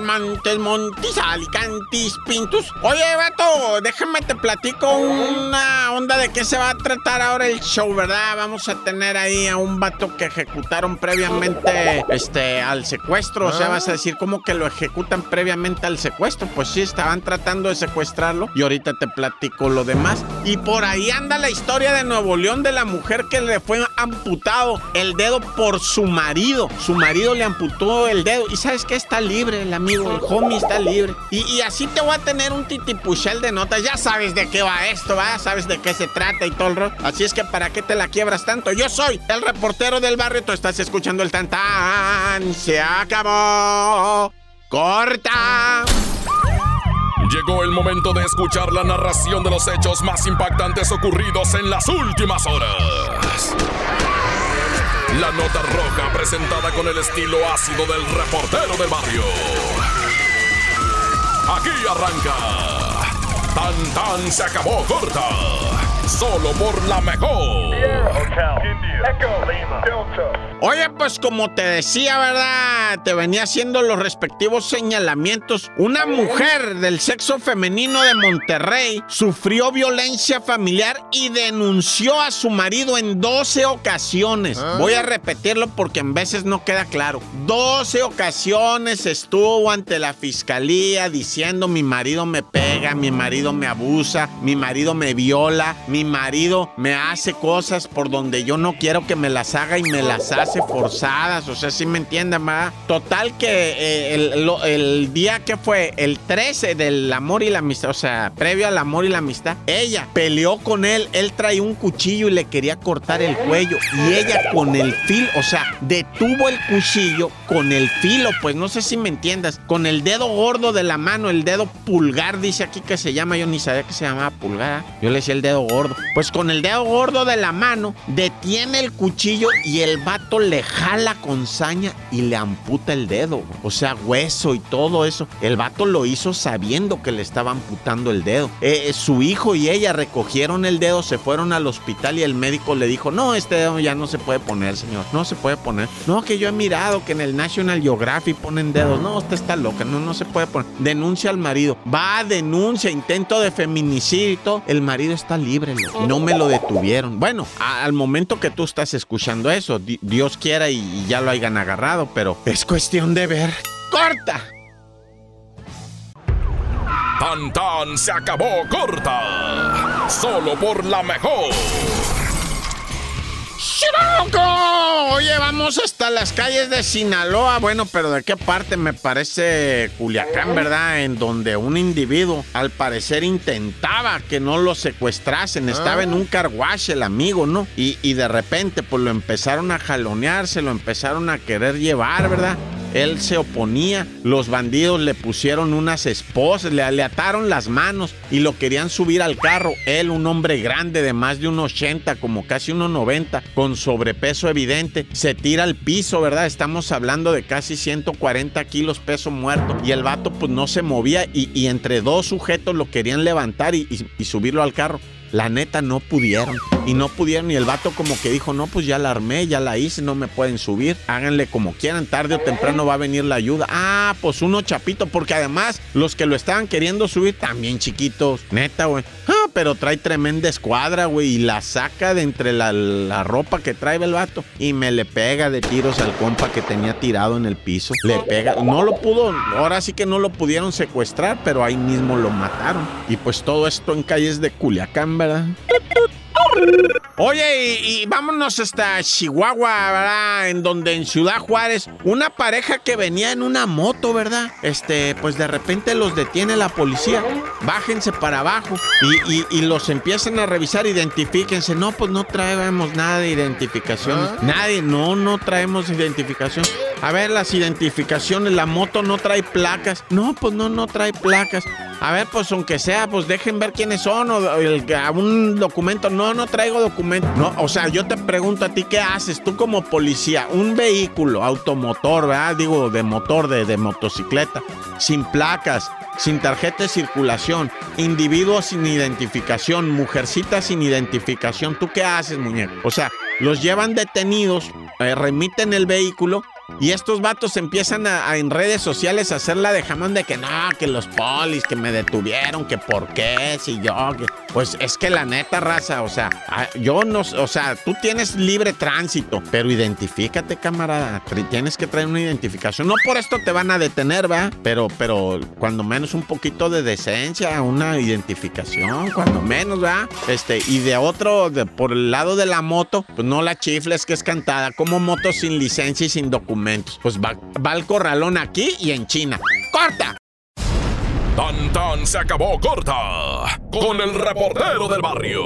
Montes, Montis, Alicantis, Pintus. Oye, vato, déjame te platico una onda de qué se va a tratar ahora el show, ¿verdad? Vamos a tener ahí a un vato que ejecutaron previamente este, al secuestro. O sea, vas a decir, ¿cómo que lo ejecutan previamente al secuestro? Pues sí, estaban tratando de secuestrarlo y ahorita te platico lo demás. Y por ahí anda la historia de Nuevo León de la mujer que le fue amputado el dedo por su marido. Su marido le amputó el dedo y ¿sabes qué? Está libre la amigo, el homie está libre. Y, así te voy a tener un titipuchel de notas. Ya sabes de qué va esto, ¿va? Sabes de qué se trata y todo el rol. Así es que ¿para qué te la quiebras tanto? Yo soy el reportero del barrio. Tú estás escuchando el tantán. Se acabó. Corta. Llegó el momento de escuchar la narración de los hechos más impactantes ocurridos en las últimas horas. La nota roja presentada con el estilo ácido del reportero del barrio. Aquí arranca. Tan tan se acabó corta. Solo por la mejor. Oye, pues como te decía, ¿verdad? Te venía haciendo los respectivos señalamientos. Una mujer del sexo femenino de Monterrey sufrió violencia familiar y denunció a su marido en 12 ocasiones. Ah. Voy a repetirlo porque en veces no queda claro. 12 ocasiones estuvo ante la fiscalía diciendo mi marido me pega, mi marido me abusa, mi marido me viola, mi marido me hace cosas por donde yo no quiero que me las haga y me las hace forzadas. O sea, si me entienden, ¿verdad? Total que eh, el, el día que fue el 13 del amor y la amistad, o sea, previo al amor y la amistad, ella peleó con él, él traía un cuchillo y le quería cortar el cuello y ella con el filo, o sea, detuvo el cuchillo con el filo, pues no sé si me entiendas, con el dedo gordo de la mano, el dedo pulgar, dice aquí que se llama, yo ni sabía que se llamaba pulgar, ¿ah? yo le decía el dedo gordo, pues con el dedo gordo de la mano detiene el cuchillo y el vato le jala con saña y le amputa el dedo, o sea, hueso y todo eso, el vato lo hizo sabiendo que le estaba amputando el dedo, Eh, eh, su hijo y ella recogieron el dedo, se fueron al hospital y el médico le dijo, no, este dedo ya no se puede poner, señor, no se puede poner, no, que yo he mirado que en el National Geographic ponen dedos, no, usted está loca, no, no se puede poner, denuncia al marido, va, denuncia, intento de feminicidio el marido está libre, no me lo detuvieron. Bueno, al momento que tú estás escuchando eso, di- Dios quiera y, y ya lo hayan agarrado, pero es cuestión de ver. ¡Corta! Tan tan se acabó corta. Solo por la mejor. Oye, vamos hasta las calles de Sinaloa. Bueno, pero ¿de qué parte me parece Culiacán, verdad? En donde un individuo, al parecer, intentaba que no lo secuestrasen. Estaba en un carwash el amigo, ¿no? Y, y de repente, pues lo empezaron a jalonear, se lo empezaron a querer llevar, ¿verdad? Él se oponía, los bandidos le pusieron unas esposas, le, ataron las manos y lo querían subir al carro. Él, un hombre grande de más de un 80, como casi 1,90, con sobrepeso evidente, se tira al piso, ¿verdad? Estamos hablando de casi 140 kilos peso muerto. Y el vato pues no se movía y, entre dos sujetos lo querían levantar y subirlo al carro. La neta no pudieron. Y no pudieron. Y el vato como que dijo, no, pues ya la armé, ya la hice, no me pueden subir. Háganle como quieran, tarde o temprano va a venir la ayuda. Ah, pues uno chapito, porque además los que lo estaban queriendo subir también chiquitos. Neta, güey. Pero trae tremenda escuadra, güey. Y la saca de entre la, la ropa que trae el vato. Y me le pega de tiros al compa que tenía tirado en el piso. Le pega. No lo pudo, ahora sí que no lo pudieron secuestrar, pero ahí mismo lo mataron. Y pues todo esto en calles de Culiacán, ¿verdad? Oye, y, y vámonos hasta Chihuahua, ¿verdad? En donde en Ciudad Juárez, una pareja que venía en una moto, ¿verdad? Este, pues de repente los detiene la policía. Bájense para abajo y, y- y los empiezan a revisar, identifíquense. No, pues no traemos nada de identificación. Nadie, no, no traemos identificación. A ver, las identificaciones, la moto no trae placas. No, pues no, no trae placas. A ver, pues aunque sea, pues dejen ver quiénes son o un documento. No, no traigo documento. No, o sea, yo te pregunto a ti, ¿qué haces? Tú como policía, un vehículo automotor, ¿verdad? Digo, de motor, de, de motocicleta, sin placas, sin tarjeta de circulación, individuos sin identificación, mujercitas sin identificación. ¿Tú qué haces, muñeco? O sea, los llevan detenidos, eh, remiten el vehículo y estos vatos empiezan a, en redes sociales a hacer la de jamón de que no, que los polis, que me detuvieron, que por qué, si yo, que... Pues es que la neta, raza, o sea, yo no, o sea, tú tienes libre tránsito, pero identifícate, camarada. Tienes que traer una identificación. No por esto te van a detener, ¿va? Pero, pero cuando menos un poquito de decencia, una identificación, cuando menos, ¿va? Este, y de otro, por el lado de la moto, pues no la chifles que es cantada, como moto sin licencia y sin Pues va, va al corralón aquí y en China. ¡Corta! Tan tan se acabó corta con el reportero del barrio.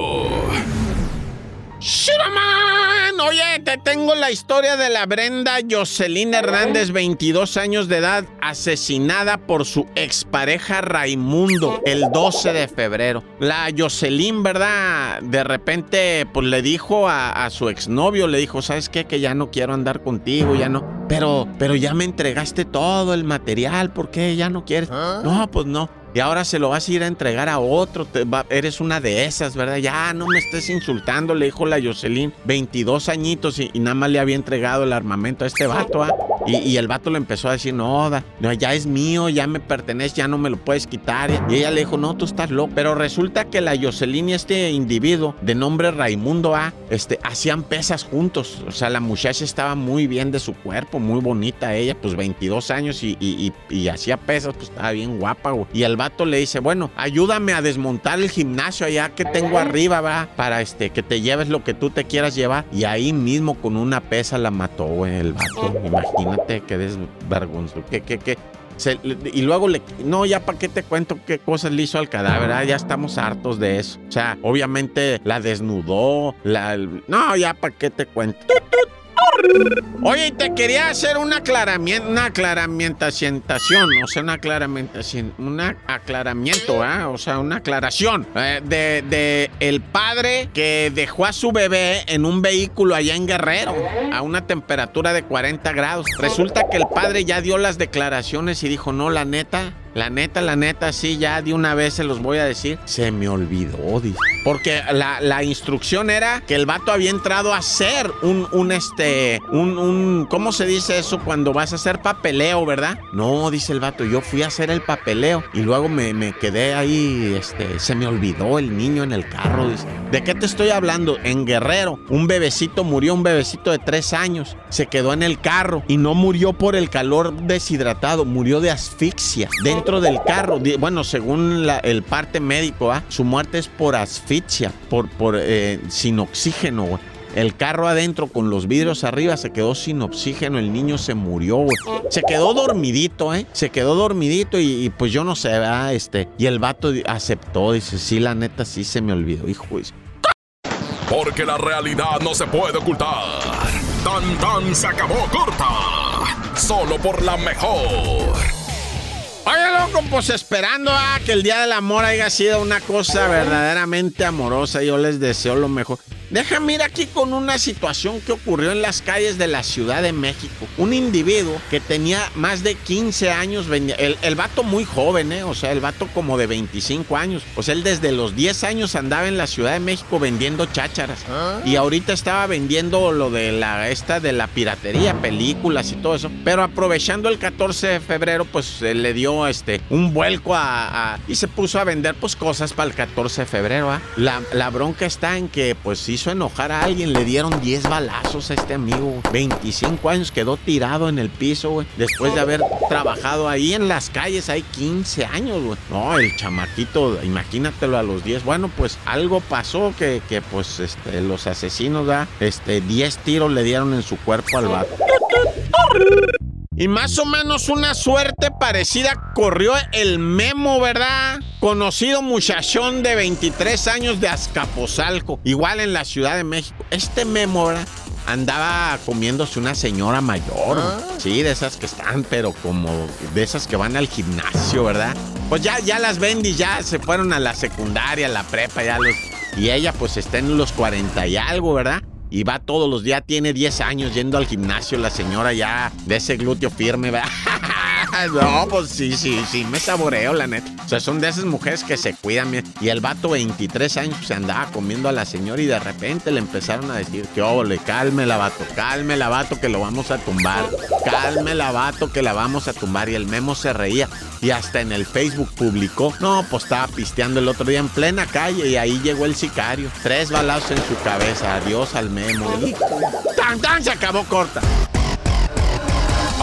¡Shiraman! Oye, te tengo la historia de la Brenda Jocelyn Hernández, 22 años de edad, asesinada por su expareja Raimundo el 12 de febrero. La Jocelyn, ¿verdad? De repente, pues le dijo a, su exnovio, le dijo, ¿sabes qué? Que ya no quiero andar contigo, ya no. Pero, pero ya me entregaste todo el material, ¿por qué ya no quieres? ¿Ah? No, pues no y ahora se lo vas a ir a entregar a otro. eres una de esas, ¿verdad? Ya no me estés insultando, le dijo la Jocelyn. 22 añitos y, nada más le había entregado el armamento a este vato, ¿ah? Y, el vato le empezó a decir, no, ya es mío, ya me pertenece, ya no me lo puedes quitar. Y ella le dijo, no, tú estás loco. Pero resulta que la Jocelyn y este individuo de nombre Raimundo A, este, hacían pesas juntos. O sea, la muchacha estaba muy bien de su cuerpo, muy bonita ella, pues 22 años y, hacía pesas, pues estaba bien guapa, güey. Y el vato le dice, bueno, ayúdame a desmontar el gimnasio allá que tengo arriba, va, para este, que te lleves lo que tú te quieras llevar. Y ahí mismo con una pesa la mató, güey, el vato, imagínate que desvergonzoso, que, que, que. y luego le. No, ya para qué te cuento qué cosas le hizo al cadáver. Ah, ya estamos hartos de eso. O sea, obviamente la desnudó. La, no, ya para qué te cuento. Oye, te quería hacer un aclaramiento, una aclaramientación, o sea, una aclaramientación, un aclaramiento, ¿eh? o sea, una aclaración eh, de, de, el padre que dejó a su bebé en un vehículo allá en Guerrero a una temperatura de 40 grados. Resulta que el padre ya dio las declaraciones y dijo, no, la neta, la neta, la neta, sí, ya de una vez se los voy a decir. Se me olvidó, dice. Porque la, instrucción era que el vato había entrado a hacer un, un este, un, un, ¿cómo se dice eso cuando vas a hacer papeleo, verdad? No, dice el vato, yo fui a hacer el papeleo y luego me, me quedé ahí, este, se me olvidó el niño en el carro, dice. ¿De qué te estoy hablando? En Guerrero, un bebecito murió, un bebecito de tres años, se quedó en el carro y no murió por el calor deshidratado, murió de asfixia dentro del carro. Bueno, según el parte médico, ¿ah? su muerte es por asfixia, por eh, sin oxígeno. El carro adentro con los vidrios arriba se quedó sin oxígeno, el niño se murió, Se quedó dormidito, ¿eh? Se quedó dormidito y, pues yo no sé, Este, y el vato aceptó, dice, sí, la neta sí se me olvidó, hijo. Porque la realidad no se puede ocultar. Tan tan se acabó corta. Solo por la mejor. Oye, loco, pues esperando a que el Día del Amor haya sido una cosa verdaderamente amorosa, yo les deseo lo mejor. Déjame ir aquí con una situación que ocurrió en las calles de la Ciudad de México. Un individuo que tenía más de 15 años, el, el vato muy joven, ¿eh? o sea, el vato como de 25 años. O sea, él desde los 10 años andaba en la Ciudad de México vendiendo chácharas. Ah. Y ahorita estaba vendiendo lo de la, esta de la piratería, películas y todo eso. Pero aprovechando el 14 de febrero, pues le dio este, un vuelco a, y se puso a vender pues cosas para el 14 de febrero. ¿ah? La, la bronca está en que pues sí enojar a alguien, le dieron 10 balazos a este amigo. 25 años quedó tirado en el piso. Después de haber trabajado ahí en las calles, hay 15 años, güey. No, el chamaquito, imagínatelo a los 10. Bueno, pues algo pasó que, que pues este, los asesinos, da Este, 10 tiros le dieron en su cuerpo al vato. Y más o menos una suerte parecida corrió el Memo, ¿verdad? Conocido muchachón de 23 años de Azcapotzalco, igual en la Ciudad de México. Este Memo, ¿verdad? Andaba comiéndose una señora mayor, ah. sí, de esas que están, pero como de esas que van al gimnasio, ¿verdad? pues ya, ya las Bendy ya se fueron a la secundaria, a la prepa, ya los... Y ella pues está en los 40 y algo, ¿verdad? Y va todos los días, tiene 10 años yendo al gimnasio, la señora ya de ese glúteo firme, ¿verdad? no, pues sí, sí, sí, me saboreo, la neta. O sea, son de esas mujeres que se cuidan bien. Y el vato, 23 años, se andaba comiendo a la señora y de repente le empezaron a decir que, oh, le calme la vato, calme la vato que lo vamos a tumbar. Calme la vato que la vamos a tumbar. Y el memo se reía. Y hasta en el Facebook publicó, no, pues estaba pisteando el otro día en plena calle y ahí llegó el sicario. Tres balazos en su cabeza. Adiós al memo. ¡Tan, tan! Se acabó corta.